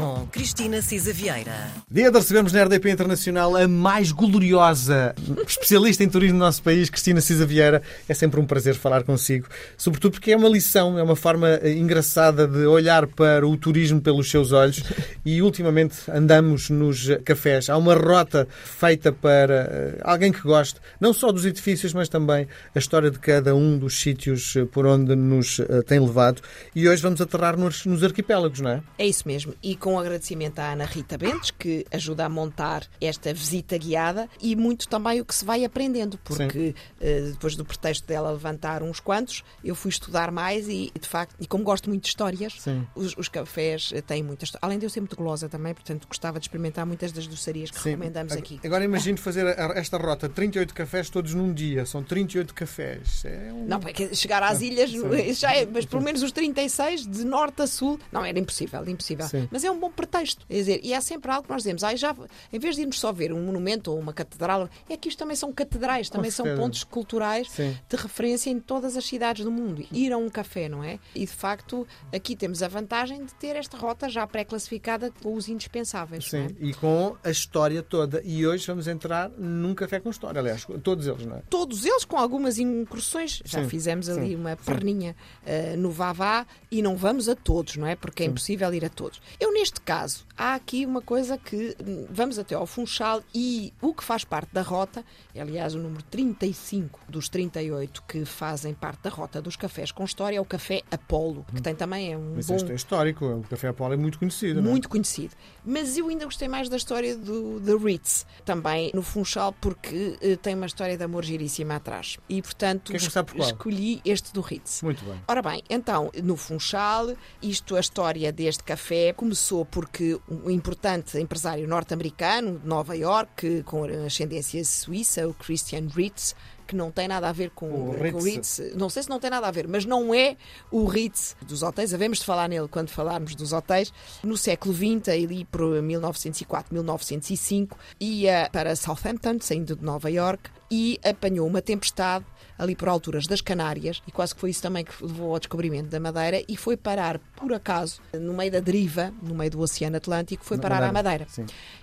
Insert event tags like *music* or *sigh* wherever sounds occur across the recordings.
com Cristina Cisa Vieira. Dia de recebermos na RDP Internacional a mais gloriosa especialista em turismo do nosso país, Cristina Cisa Vieira. É sempre um prazer falar consigo, sobretudo porque é uma lição, é uma forma engraçada de olhar para o turismo pelos seus olhos *laughs* e ultimamente andamos nos cafés. Há uma rota feita para eh, alguém que goste, não só dos edifícios, mas também a história de cada um dos sítios por onde nos eh, tem levado. E hoje vamos aterrar nos, nos arquipélagos, não é? É isso mesmo. E com agradecimento à Ana Rita Bentes, que ajuda a montar esta visita guiada e muito também o que se vai aprendendo, porque uh, depois do pretexto dela levantar uns quantos, eu fui estudar mais e, de facto, e como gosto muito de histórias, os, os, cafés eh, têm muitas Além de eu ser muito golosa também, portanto, gostava de experimentar muitas das doçarias que Sim. recomendamos aqui. Agora imagino fazer esta rota, 38 cafés todos num dia, são 38 cafés. É um... Não, porque chegar às ilhas *laughs* já é, mas pelo menos os 36 de norte a sul, não, era impossível, impossível. Sim. Mas é um bom pretexto. Quer dizer, e é sempre algo que nós dizemos, ah, já, em vez de irmos só ver um monumento ou uma catedral, é que isto também são catedrais, também são pontos culturais Sim. de referência em todas as cidades do mundo. Ir a um café, não é? E de facto, aqui temos a vantagem de ter esta rota já pré-classificada com os indispensáveis. Sim, é? e com a história toda. E hoje vamos entrar num café com história, aliás, todos eles, não é? Todos eles, com algumas incursões. Já Sim. fizemos ali Sim. uma perninha uh, no Vavá e não vamos a todos, não é? Porque é impossível ir a todos. Eu, neste caso, há aqui uma coisa que hum, vamos até ao Funchal e o que faz parte da rota, é, aliás, o número 35 dos 38 que fazem parte da rota dos cafés com história é o Café Apolo, que tem também é um Mas bom... este é histórico, o Café Apolo é muito conhecido, Muito é? conhecido. Mas eu ainda gostei mais da história do The Ritz, também no Funchal, porque uh, tem uma história de amor giríssima atrás. E, portanto, es escolhi este do Ritz. Muito bem. Ora bem, então, no Funchal, isto, a história deste café começou porque um importante empresário norte-americano de Nova York, com ascendência suíça, o Christian Ritz, que não tem nada a ver com o, Ritz. Com o Ritz. Não sei se não tem nada a ver, mas não é o Ritz dos hotéis. Havemos de falar nele quando falarmos dos hotéis. No século XX, ali por 1904, 1905, ia para Southampton, saindo de Nova York, e apanhou uma tempestade ali por alturas das Canárias, e quase que foi isso também que levou ao descobrimento da Madeira, e foi parar, por acaso, no meio da deriva, no meio do Oceano Atlântico, foi parar à Madeira.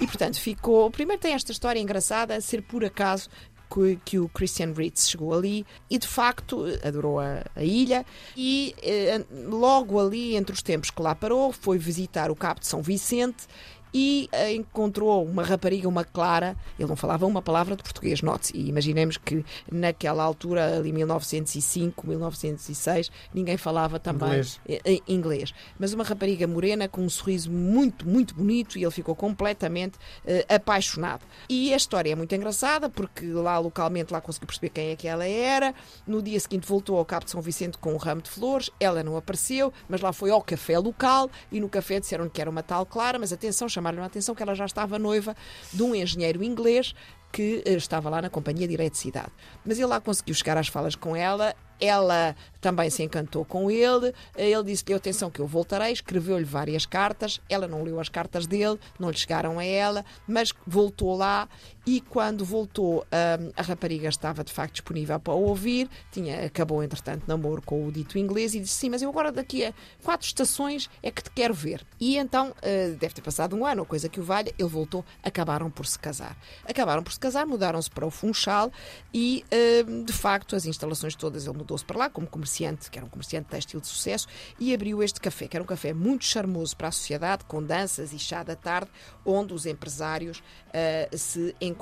E, portanto, ficou. Primeiro tem esta história engraçada, a ser por acaso que, o Christian Ritz chegou ali e de facto adorou a, a ilha e eh, logo ali entre os tempos que lá parou foi visitar o Cabo de São Vicente e uh, encontrou uma rapariga, uma Clara, ele não falava uma palavra de português, note e imaginemos que naquela altura, ali 1905, 1906, ninguém falava também inglês. inglês. Mas uma rapariga morena com um sorriso muito, muito bonito e ele ficou completamente uh, apaixonado. E a história é muito engraçada porque lá localmente lá conseguiu perceber quem é que ela era. No dia seguinte voltou ao Cabo de São Vicente com um ramo de flores, ela não apareceu, mas lá foi ao café local e no café disseram que era uma tal Clara, mas atenção, chamaram a atenção que ela já estava noiva de um engenheiro inglês que eh, estava lá na companhia de eletricidade. Mas ele lá conseguiu chegar às falas com ela ela também se encantou com ele. Ele disse-lhe: atenção, que eu voltarei. Escreveu-lhe várias cartas. Ela não leu as cartas dele, não lhe chegaram a ela, mas voltou lá. E quando voltou, hum, a rapariga estava de facto disponível para ouvir. Tinha, acabou, entretanto, namoro com o dito inglês e disse: Sim, mas eu agora daqui a quatro estações é que te quero ver. E então, uh, deve ter passado um ano, ou coisa que o valha, ele voltou. Acabaram por se casar. Acabaram por se casar, mudaram-se para o Funchal e, uh, de facto, as instalações todas ele mudou mudou-se para lá como comerciante, que era um comerciante têxtil de sucesso, e abriu este café, que era um café muito charmoso para a sociedade, com danças e chá da tarde, onde os empresários uh, se encontraram.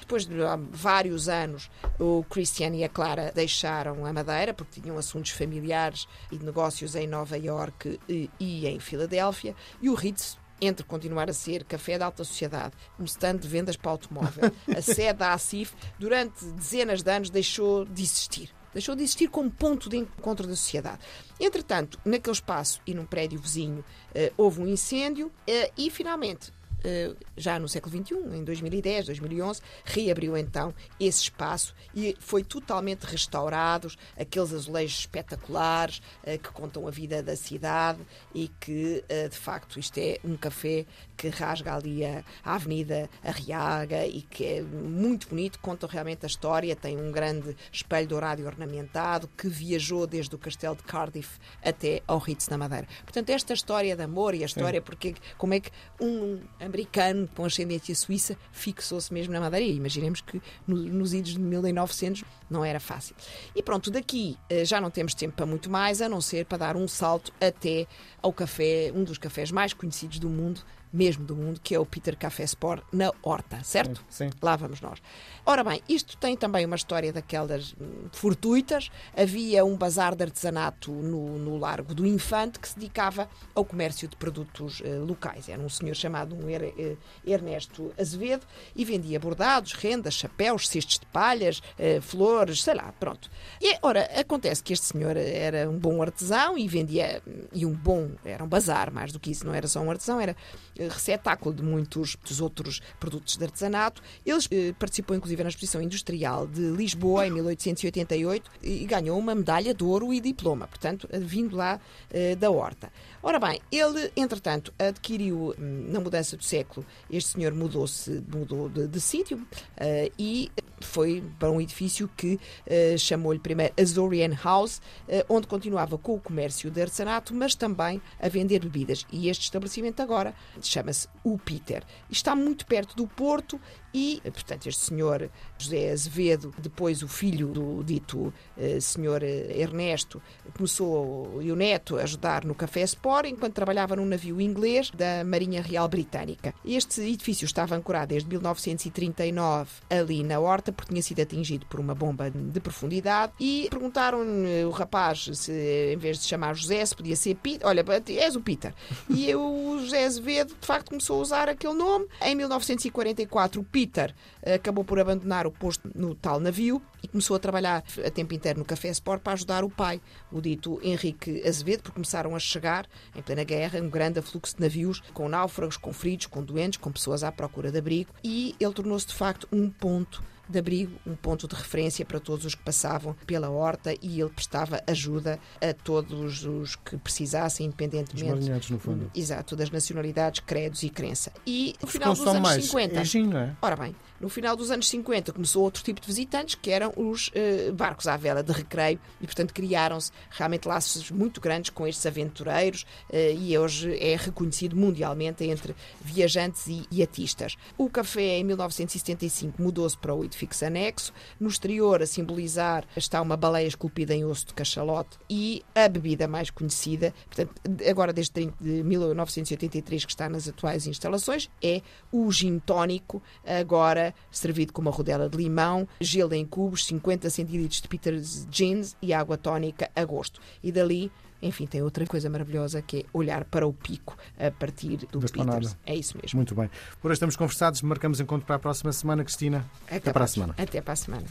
Depois de vários anos, o Christian e a Clara deixaram a Madeira, porque tinham assuntos familiares e negócios em Nova Iorque e, em Filadélfia, e o Ritz entre continuar a ser café da alta sociedade, um stand de vendas para automóvel, a sede da ACIF, durante dezenas de anos deixou de existir. Deixou de existir como ponto de encontro da sociedade. Entretanto, naquele espaço e num prédio vizinho, uh, houve um incêndio uh, e, finalmente, eh, já no século XXI, em 2010, 2011, reabriu então esse espaço e foi totalmente restaurados aqueles azulejos espetaculares eh, que contam a vida da cidade e que, de facto, isto é um café que rasga ali a, Avenida Arriaga e que é muito bonito, conta realmente a história, tem um grande espelho dourado e ornamentado que viajou desde o castelo de Cardiff até ao Ritz na Madeira. Portanto, esta história de amor e a história porque como é que um americano com ascendência suíça fixou-se mesmo na Madeira. Imaginemos que no, nos idos de 1900 não era fácil. E pronto, daqui eh, já não temos tempo para muito mais, a não ser para dar um salto até ao café, um dos cafés mais conhecidos do mundo, mesmo do mundo, que é o Peter Café Sport na Horta, certo? Sim. Lá vamos nós. Ora bem, isto tem também uma história daquelas hum, fortuitas. Havia um bazar de artesanato no, no Largo do Infante que se dedicava ao comércio de produtos uh, locais. Era um senhor chamado um er, Ernesto Azevedo e vendia bordados, rendas, chapéus, cestos de palhas, uh, flores, sei lá, pronto. E, ora, acontece que este senhor era um bom artesão e vendia, e um bom, era um bazar, mais do que isso, não era só um artesão, era receptáculo de muitos dos outros produtos de artesanato. Ele eh, participou inclusive na Exposição Industrial de Lisboa em 1888 e ganhou uma medalha de ouro e diploma, portanto, vindo lá eh, da Horta. Ora bem, ele, entretanto, adquiriu, hum, na mudança do século, este senhor mudou-se, mudou de, de sítio e foi para um edifício que chamou-lhe primeiro Azorian House, onde continuava com o comércio de artesanato, mas também a vender bebidas. E este estabelecimento agora chama-se o Peter. Está muito perto do Porto e, portanto, este senhor José Azevedo, depois o filho do dito uh, senhor Ernesto, começou, e o neto, a ajudar no Café Sport, enquanto trabalhava num navio inglês da Marinha Real Britânica. Este edifício estava ancorado desde 1939 ali na Horta, porque tinha sido atingido por uma bomba de profundidade, e perguntaram o rapaz se, em vez de chamar José, se podia ser Peter. Olha, és o Peter. E o José Azevedo, de facto, começou a usar aquele nome. Em 1944, o Peter acabou por abandonar o posto no tal navio e começou a trabalhar a tempo inteiro no Café Sport para ajudar o pai, o dito Henrique Azevedo, porque começaram a chegar, em plena guerra, um grande afluxo de navios com náufragos, com feridos, com doentes, com pessoas à procura de abrigo e ele tornou-se de facto um ponto de abrigo, um ponto de referência para todos os que passavam pela horta e ele prestava ajuda a todos os que precisassem, independentemente Os no fundo. exato, das nacionalidades, credos e crença. E no final dos anos mais 50. é gin, não é? Ora bem, no final dos anos 50 começou outro tipo de visitantes, que eram os eh, barcos à vela de recreio, e portanto criaram-se realmente laços muito grandes com estes aventureiros, eh, e hoje é reconhecido mundialmente entre viajantes e, e. O café, em 1975, mudou-se para o edifício anexo. No exterior, a simbolizar, está uma baleia esculpida em osso de cachalote e a bebida mais conhecida, portanto, agora desde 30 de 1983, que está nas atuais instalações, é o gin tónico, agora servido com uma rodela de limão, gelo em cubos, 50 centilitros de Peter's Jeans e água tónica a gosto. E dali enfim, tem outra coisa maravilhosa que é olhar para o pico a partir do Da. Peters. É isso mesmo. Muito bem. Por hoje estamos conversados, marcamos encontro para a próxima semana, Cristina. Até, para a semana. Até para a semana.